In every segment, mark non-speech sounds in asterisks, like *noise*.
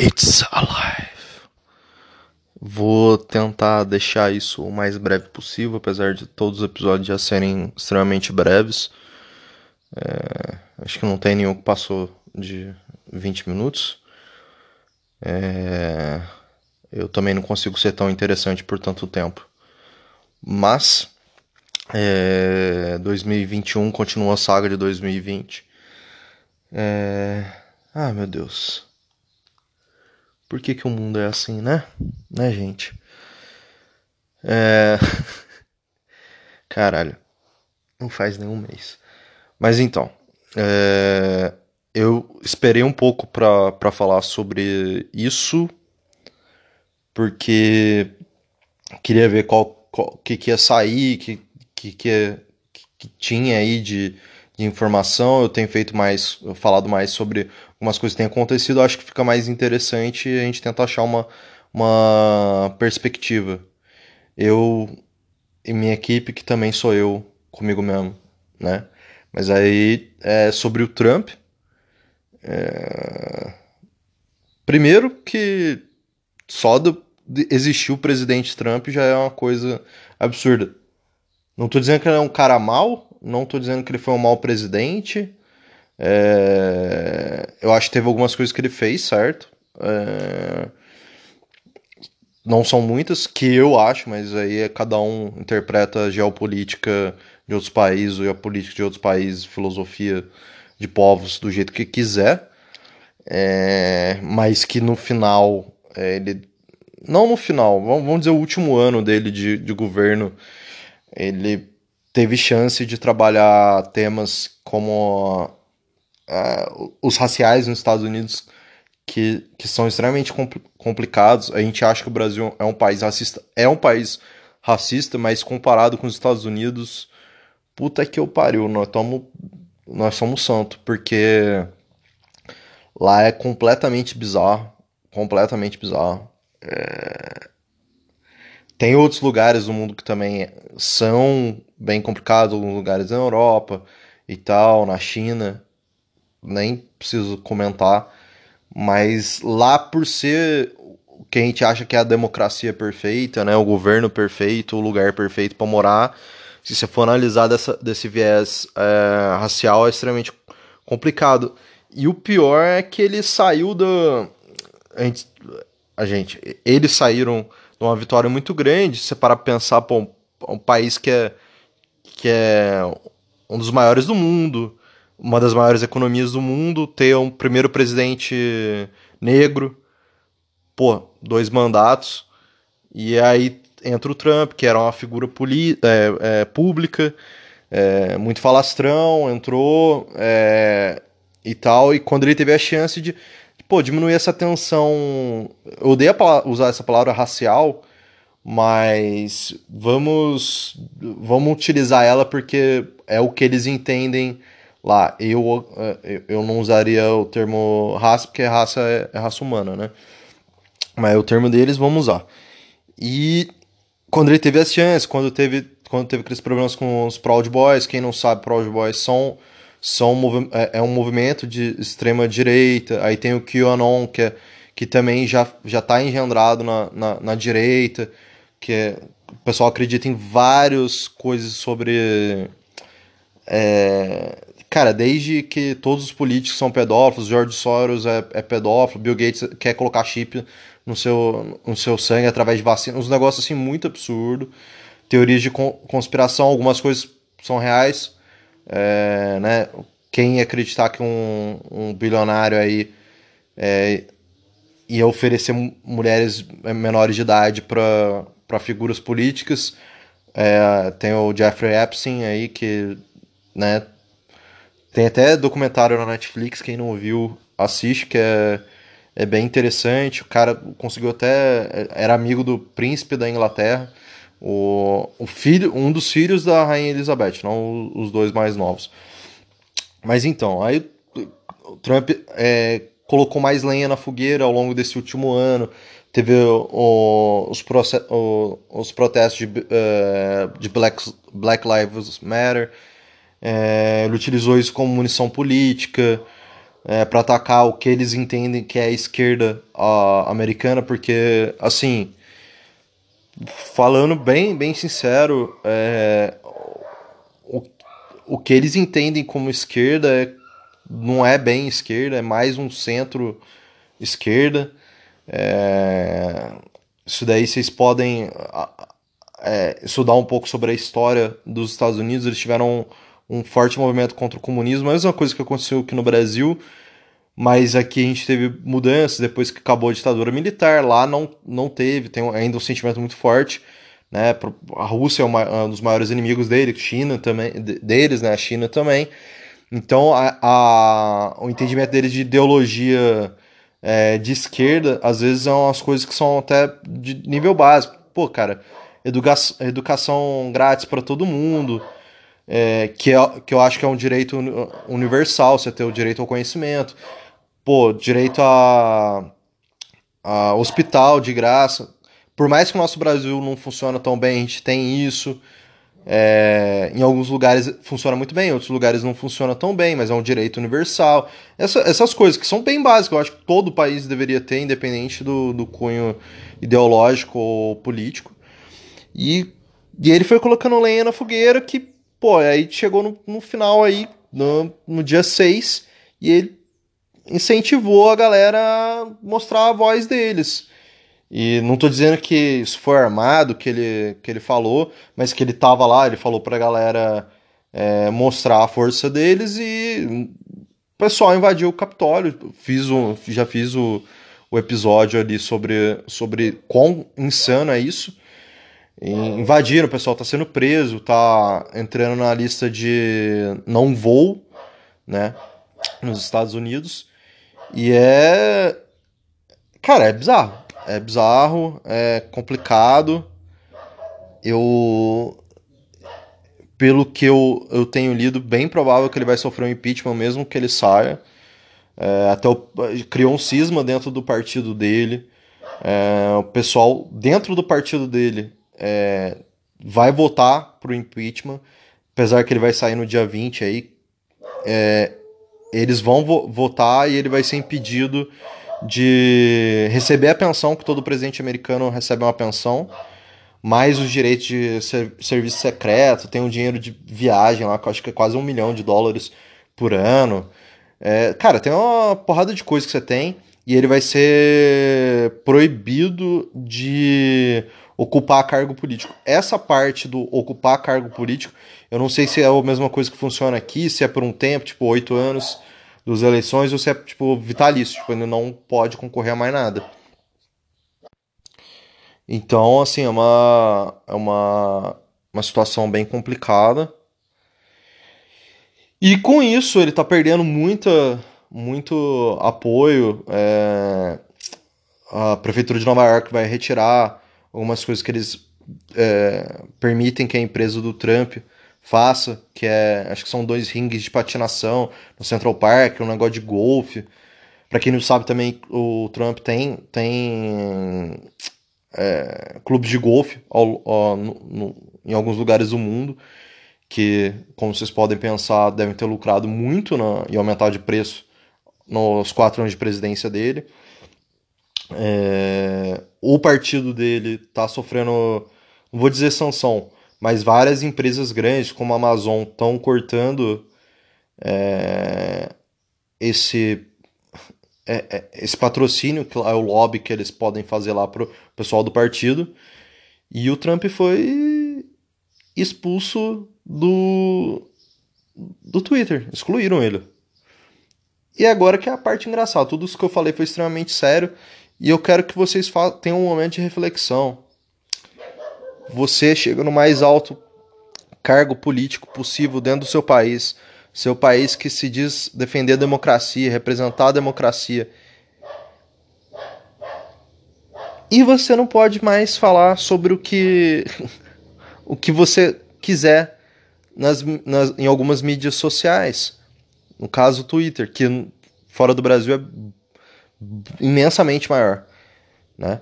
It's alive. Vou tentar deixar isso o mais breve possível, apesar de todos os episódios já serem extremamente breves. É, acho que não tem nenhum que passou de 20 minutos. É, eu também não consigo ser tão interessante por tanto tempo. Mas é, 2021 continua a saga de 2020. É, ah, meu Deus. Por que, que o mundo é assim, né? Né, gente? É. *laughs* Caralho. Não faz nenhum mês. Mas então. É... Eu esperei um pouco pra falar sobre isso. Porque queria ver qual, qual que, que ia sair, que, que, que, que tinha aí de, de informação. Eu tenho feito mais, falado mais sobre algumas coisas que têm acontecido. Acho que fica mais interessante a gente tentar achar uma, uma perspectiva. Eu e minha equipe, que também sou eu comigo mesmo, né? Mas aí é sobre o Trump. É... Primeiro que só do, existir o presidente Trump já é uma coisa absurda. Não tô dizendo que ele é um cara mau, não tô dizendo que ele foi um mau presidente. É... Eu acho que teve algumas coisas que ele fez, certo? É... Não são muitas, que eu acho, mas aí é cada um interpreta a geopolítica de outros países, ou a política de outros países, filosofia de povos do jeito que quiser. É... Mas que no final, é, ele. Não no final, vamos dizer o último ano dele de, de governo, ele teve chance de trabalhar temas como uh, os raciais nos Estados Unidos que, que são extremamente compl complicados. A gente acha que o Brasil é um país racista. É um país racista, mas comparado com os Estados Unidos, puta que eu pariu, nós, tomo, nós somos santo, porque lá é completamente bizarro. Completamente bizarro. É... Tem outros lugares do mundo que também são bem complicados, alguns lugares na Europa e tal, na China, nem preciso comentar, mas lá por ser o que a gente acha que é a democracia perfeita, né, o governo perfeito, o lugar perfeito para morar, se você for analisar dessa, desse viés é, racial, é extremamente complicado. E o pior é que ele saiu do. A gente, a gente eles saíram uma vitória muito grande. Se você parar pra pensar, pô, um, um país que é, que é um dos maiores do mundo, uma das maiores economias do mundo, ter um primeiro presidente negro, pô, dois mandatos, e aí entra o Trump, que era uma figura é, é, pública, é, muito falastrão, entrou é, e tal, e quando ele teve a chance de, pô, diminuir essa tensão, eu odeio usar essa palavra racial, mas vamos vamos utilizar ela porque é o que eles entendem lá. Eu, eu não usaria o termo raça, porque raça é, é raça humana, né? Mas é o termo deles, vamos usar. E quando ele teve as chances, quando teve, quando teve aqueles problemas com os Proud Boys, quem não sabe, Proud Boys são, são é, é um movimento de extrema direita. Aí tem o QAnon, que, é, que também já, já tá engendrado na, na, na direita, que é, o pessoal acredita em várias coisas sobre é, cara, desde que todos os políticos são pedófilos, George Soros é, é pedófilo, Bill Gates quer colocar chip no seu, no seu sangue através de vacina, uns negócios assim muito absurdo. Teorias de conspiração, algumas coisas são reais, é, né? Quem acreditar que um, um bilionário aí é, ia oferecer mulheres menores de idade para figuras políticas, é, tem o Jeffrey Epstein aí que né? Tem até documentário na Netflix, quem não viu, assiste, que é, é bem interessante. O cara conseguiu até. Era amigo do príncipe da Inglaterra. O, o filho, um dos filhos da Rainha Elizabeth, não os dois mais novos. Mas então, aí o Trump é, colocou mais lenha na fogueira ao longo desse último ano. Teve o, os, o, os protestos de, uh, de Black, Black Lives Matter. É, ele utilizou isso como munição política. é, para atacar o que eles entendem que é a esquerda a, americana, porque, assim, falando bem, bem sincero, é, o, o que eles entendem como esquerda é, não é bem esquerda, é mais um centro-esquerda. É, isso daí vocês podem é, estudar um pouco sobre a história dos Estados Unidos. Eles tiveram um, um forte movimento contra o comunismo, a mesma coisa que aconteceu aqui no Brasil mas aqui a gente teve mudanças depois que acabou a ditadura militar, lá não, não teve, tem ainda um sentimento muito forte, né? A Rússia é, uma, é um dos maiores inimigos dele, China também, deles, né? A China também. Então, a, a o entendimento deles de ideologia é, de esquerda, às vezes, são as coisas que são até de nível básico. Pô, cara, educa educação grátis para todo mundo, é, que, é, que eu acho que é um direito universal, você ter o direito ao conhecimento pô, direito a, a hospital de graça. Por mais que o nosso Brasil não funcione tão bem, a gente tem isso. É, em alguns lugares funciona muito bem, em outros lugares não funciona tão bem, mas é um direito universal. Essa, essas coisas que são bem básicas, eu acho que todo país deveria ter, independente do, do cunho ideológico ou político. E, e ele foi colocando lenha na fogueira que, pô, aí chegou no, no final aí, no, no dia 6, e ele incentivou a galera a mostrar a voz deles. E não tô dizendo que isso foi armado, que ele, que ele falou, mas que ele tava lá, ele falou pra galera é, mostrar a força deles e o pessoal invadiu o Capitólio. Fiz um, já fiz o, o episódio ali sobre, sobre quão insano é isso. E invadiram, o pessoal tá sendo preso, tá entrando na lista de não voo, né, nos Estados Unidos. E é. Cara, é bizarro. É bizarro, é complicado. Eu. Pelo que eu, eu tenho lido, bem provável que ele vai sofrer um impeachment mesmo que ele saia. É, até o, criou um cisma dentro do partido dele. É, o pessoal dentro do partido dele é, vai votar pro impeachment, apesar que ele vai sair no dia 20 aí. É, eles vão vo votar e ele vai ser impedido de receber a pensão, que todo presidente americano recebe uma pensão, mais os direitos de ser serviço secreto, tem um dinheiro de viagem lá, que eu acho que é quase um milhão de dólares por ano. É, cara, tem uma porrada de coisa que você tem, e ele vai ser proibido de ocupar cargo político. Essa parte do ocupar cargo político, eu não sei se é a mesma coisa que funciona aqui, se é por um tempo, tipo oito anos das eleições, ou se é tipo vitalício, tipo, ele não pode concorrer a mais nada. Então, assim, é uma, é uma, uma situação bem complicada. E com isso, ele tá perdendo muita, muito apoio. É, a Prefeitura de Nova York vai retirar algumas coisas que eles é, permitem que a empresa do Trump faça, que é, acho que são dois rings de patinação no Central Park, um negócio de golfe. Para quem não sabe também, o Trump tem tem é, clubes de golfe ao, ao, no, no, em alguns lugares do mundo que, como vocês podem pensar, devem ter lucrado muito na, e aumentado de preço nos quatro anos de presidência dele. É, o partido dele está sofrendo, não vou dizer sanção, mas várias empresas grandes como a Amazon estão cortando é, esse é, é, esse patrocínio, que é o lobby que eles podem fazer lá pro pessoal do partido. E o Trump foi expulso do, do Twitter. Excluíram ele. E agora que é a parte engraçada. Tudo isso que eu falei foi extremamente sério. E eu quero que vocês tenham um momento de reflexão. Você chega no mais alto cargo político possível dentro do seu país, seu país que se diz defender a democracia, representar a democracia. E você não pode mais falar sobre o que *laughs* o que você quiser nas, nas, em algumas mídias sociais. No caso, o Twitter, que fora do Brasil é imensamente maior, né?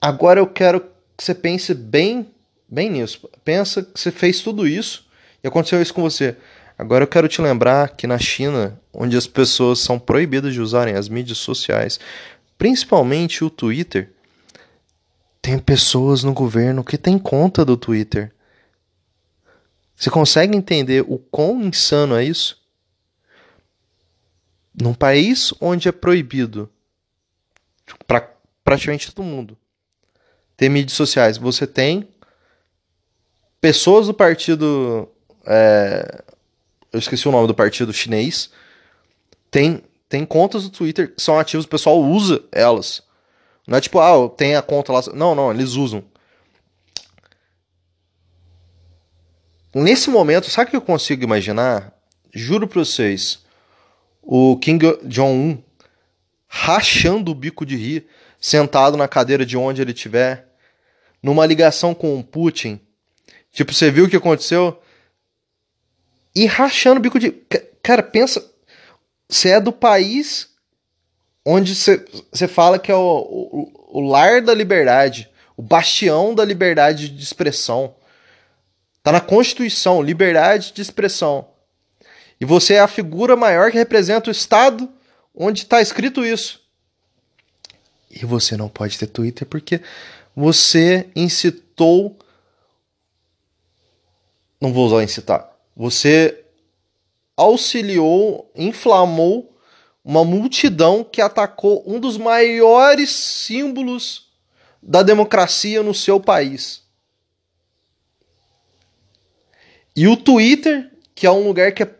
Agora eu quero que você pense bem, bem nisso. Pensa que você fez tudo isso e aconteceu isso com você. Agora eu quero te lembrar que na China, onde as pessoas são proibidas de usarem as mídias sociais, principalmente o Twitter, tem pessoas no governo que têm conta do Twitter. Você consegue entender o quão insano é isso? Num país onde é proibido para praticamente todo mundo ter mídias sociais, você tem pessoas do partido. É, eu esqueci o nome do partido chinês. Tem, tem contas do Twitter que são ativas, o pessoal usa elas. Não é tipo, ah, tem a conta lá. Não, não, eles usam. Nesse momento, sabe o que eu consigo imaginar? Juro pra vocês. O King Jong-un rachando o bico de rir, sentado na cadeira de onde ele estiver, numa ligação com o Putin. Tipo, você viu o que aconteceu? E rachando o bico de. Cara, pensa. Você é do país onde você fala que é o, o, o lar da liberdade, o bastião da liberdade de expressão. Tá na Constituição, liberdade de expressão. E você é a figura maior que representa o Estado onde está escrito isso. E você não pode ter Twitter porque você incitou. Não vou usar incitar. Você auxiliou, inflamou uma multidão que atacou um dos maiores símbolos da democracia no seu país. E o Twitter, que é um lugar que é,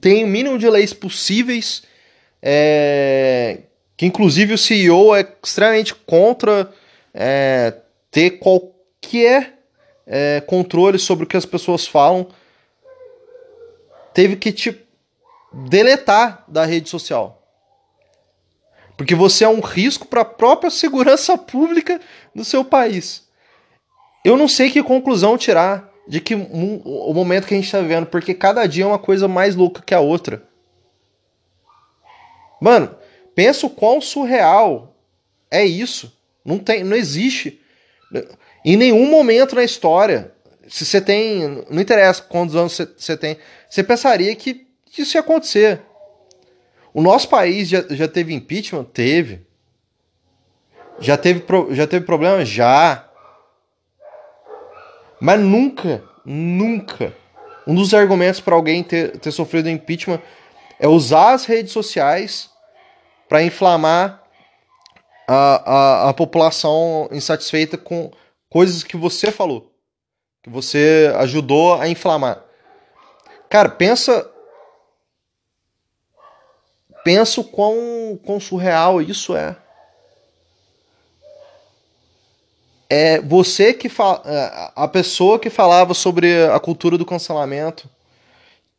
tem o mínimo de leis possíveis, é, que inclusive o CEO é extremamente contra é, ter qualquer é, controle sobre o que as pessoas falam, teve que te deletar da rede social. Porque você é um risco para a própria segurança *laughs* pública do seu país. Eu não sei que conclusão tirar de que o momento que a gente está vivendo, porque cada dia é uma coisa mais louca que a outra. Mano, pensa o quão surreal é isso. Não tem, não existe em nenhum momento na história. Se você tem, não interessa quantos anos você tem, você pensaria que isso ia acontecer. O nosso país já, já teve impeachment? Teve. Já teve, já teve problema? Já. Mas nunca, nunca. Um dos argumentos para alguém ter, ter sofrido impeachment é usar as redes sociais para inflamar a, a, a população insatisfeita com coisas que você falou, que você ajudou a inflamar. Cara, pensa. Pensa o quão, quão surreal isso é. É você que fala, é, a pessoa que falava sobre a cultura do cancelamento,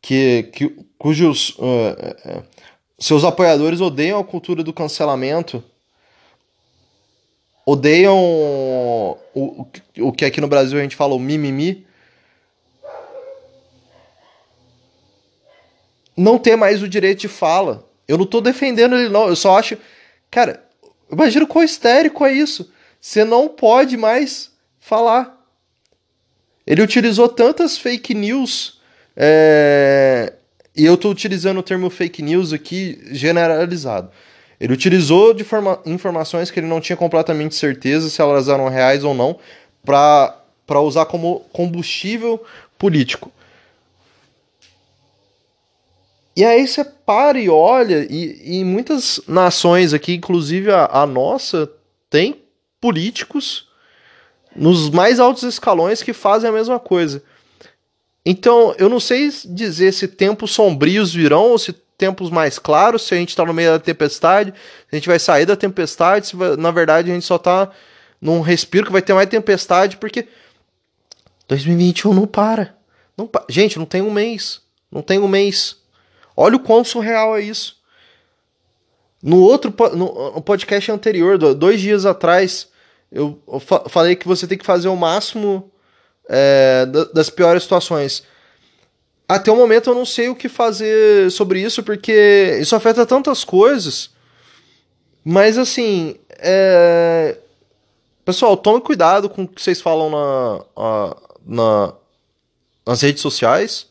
que, que cujos uh, seus apoiadores odeiam a cultura do cancelamento, odeiam o, o que aqui no Brasil a gente fala o mimimi, não ter mais o direito de fala. Eu não tô defendendo ele, não. Eu só acho. Cara, imagina quão histérico é isso. Você não pode mais falar. Ele utilizou tantas fake news. É... E eu estou utilizando o termo fake news aqui generalizado. Ele utilizou de forma... informações que ele não tinha completamente certeza se elas eram reais ou não, para usar como combustível político. E aí você para e olha, e, e muitas nações aqui, inclusive a, a nossa, tem políticos nos mais altos escalões que fazem a mesma coisa. Então, eu não sei dizer se tempos sombrios virão ou se tempos mais claros, se a gente está no meio da tempestade, se a gente vai sair da tempestade, se vai, na verdade a gente só está num respiro que vai ter mais tempestade, porque 2021 não para. Não pa gente, não tem um mês. Não tem um mês. Olha o quão surreal é isso. No outro no, podcast anterior, dois dias atrás, eu fa falei que você tem que fazer o máximo é, das piores situações. Até o momento eu não sei o que fazer sobre isso, porque isso afeta tantas coisas. Mas assim, é... pessoal, tome cuidado com o que vocês falam na, na, nas redes sociais,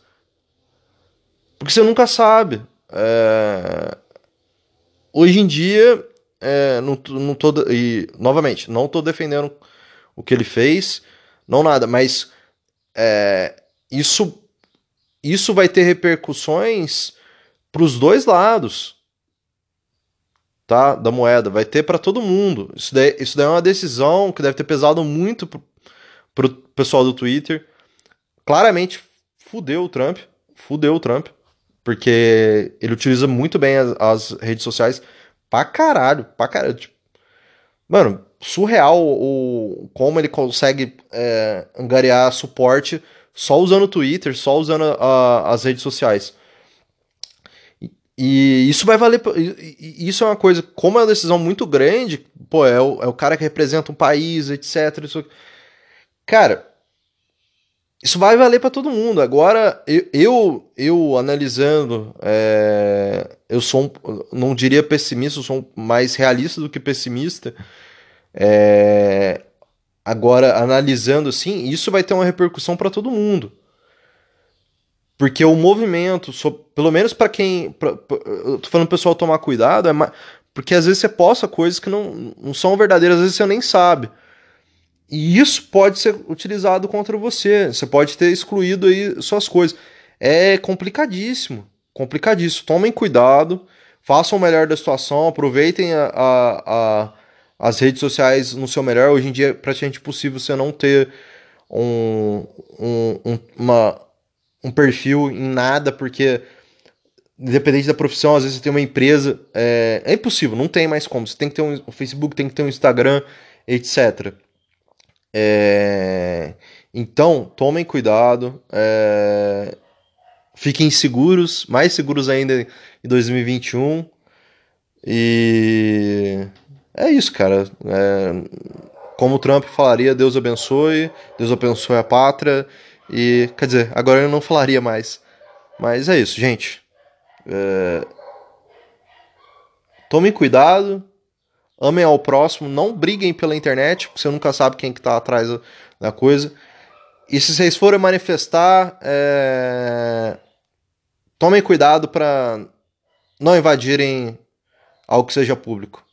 Porque você nunca sabe. É... Hoje em dia, é, não, não tô, e novamente, não estou defendendo o que ele fez, não nada, mas é, isso, isso vai ter repercussões para os dois lados tá, da moeda, vai ter para todo mundo. Isso daí, isso daí é uma decisão que deve ter pesado muito pro, pro pessoal do Twitter. Claramente fudeu o Trump, fudeu o Trump, porque ele utiliza muito bem as, as redes sociais pra caralho, pra caralho. Tipo, mano, surreal o, como ele consegue é, angariar suporte só usando o Twitter, só usando a, as redes sociais. E isso vai valer. Isso é uma coisa, como é uma decisão muito grande, pô, é o, é o cara que representa um país, etc. Isso, cara, isso vai valer para todo mundo. Agora, eu, eu, eu analisando, é, eu sou, um, não diria pessimista, eu sou mais realista do que pessimista. É, agora, analisando assim, isso vai ter uma repercussão para todo mundo. Porque o movimento, pelo menos para quem. Pra, pra, eu tô falando pro pessoal tomar cuidado, é mais, porque às vezes você posta coisas que não, não são verdadeiras, às vezes você nem sabe. E isso pode ser utilizado contra você. Você pode ter excluído aí suas coisas. É complicadíssimo. Complicadíssimo. Tomem cuidado, façam o melhor da situação, aproveitem a, a, a, as redes sociais no seu melhor. Hoje em dia é praticamente impossível você não ter um, um, um, uma, um perfil em nada, porque independente da profissão, às vezes você tem uma empresa. É, é impossível, não tem mais como. Você tem que ter um, um Facebook, tem que ter um Instagram, etc. É... Então, tomem cuidado, é... fiquem seguros, mais seguros ainda em 2021. E é isso, cara. É... Como o Trump falaria, Deus abençoe, Deus abençoe a pátria. E, quer dizer, agora eu não falaria mais. Mas é isso, gente. É... Tomem cuidado, amem ao próximo, não briguem pela internet, porque você nunca sabe quem que tá atrás da coisa. E se vocês forem manifestar, é... tomem cuidado para não invadirem algo que seja público.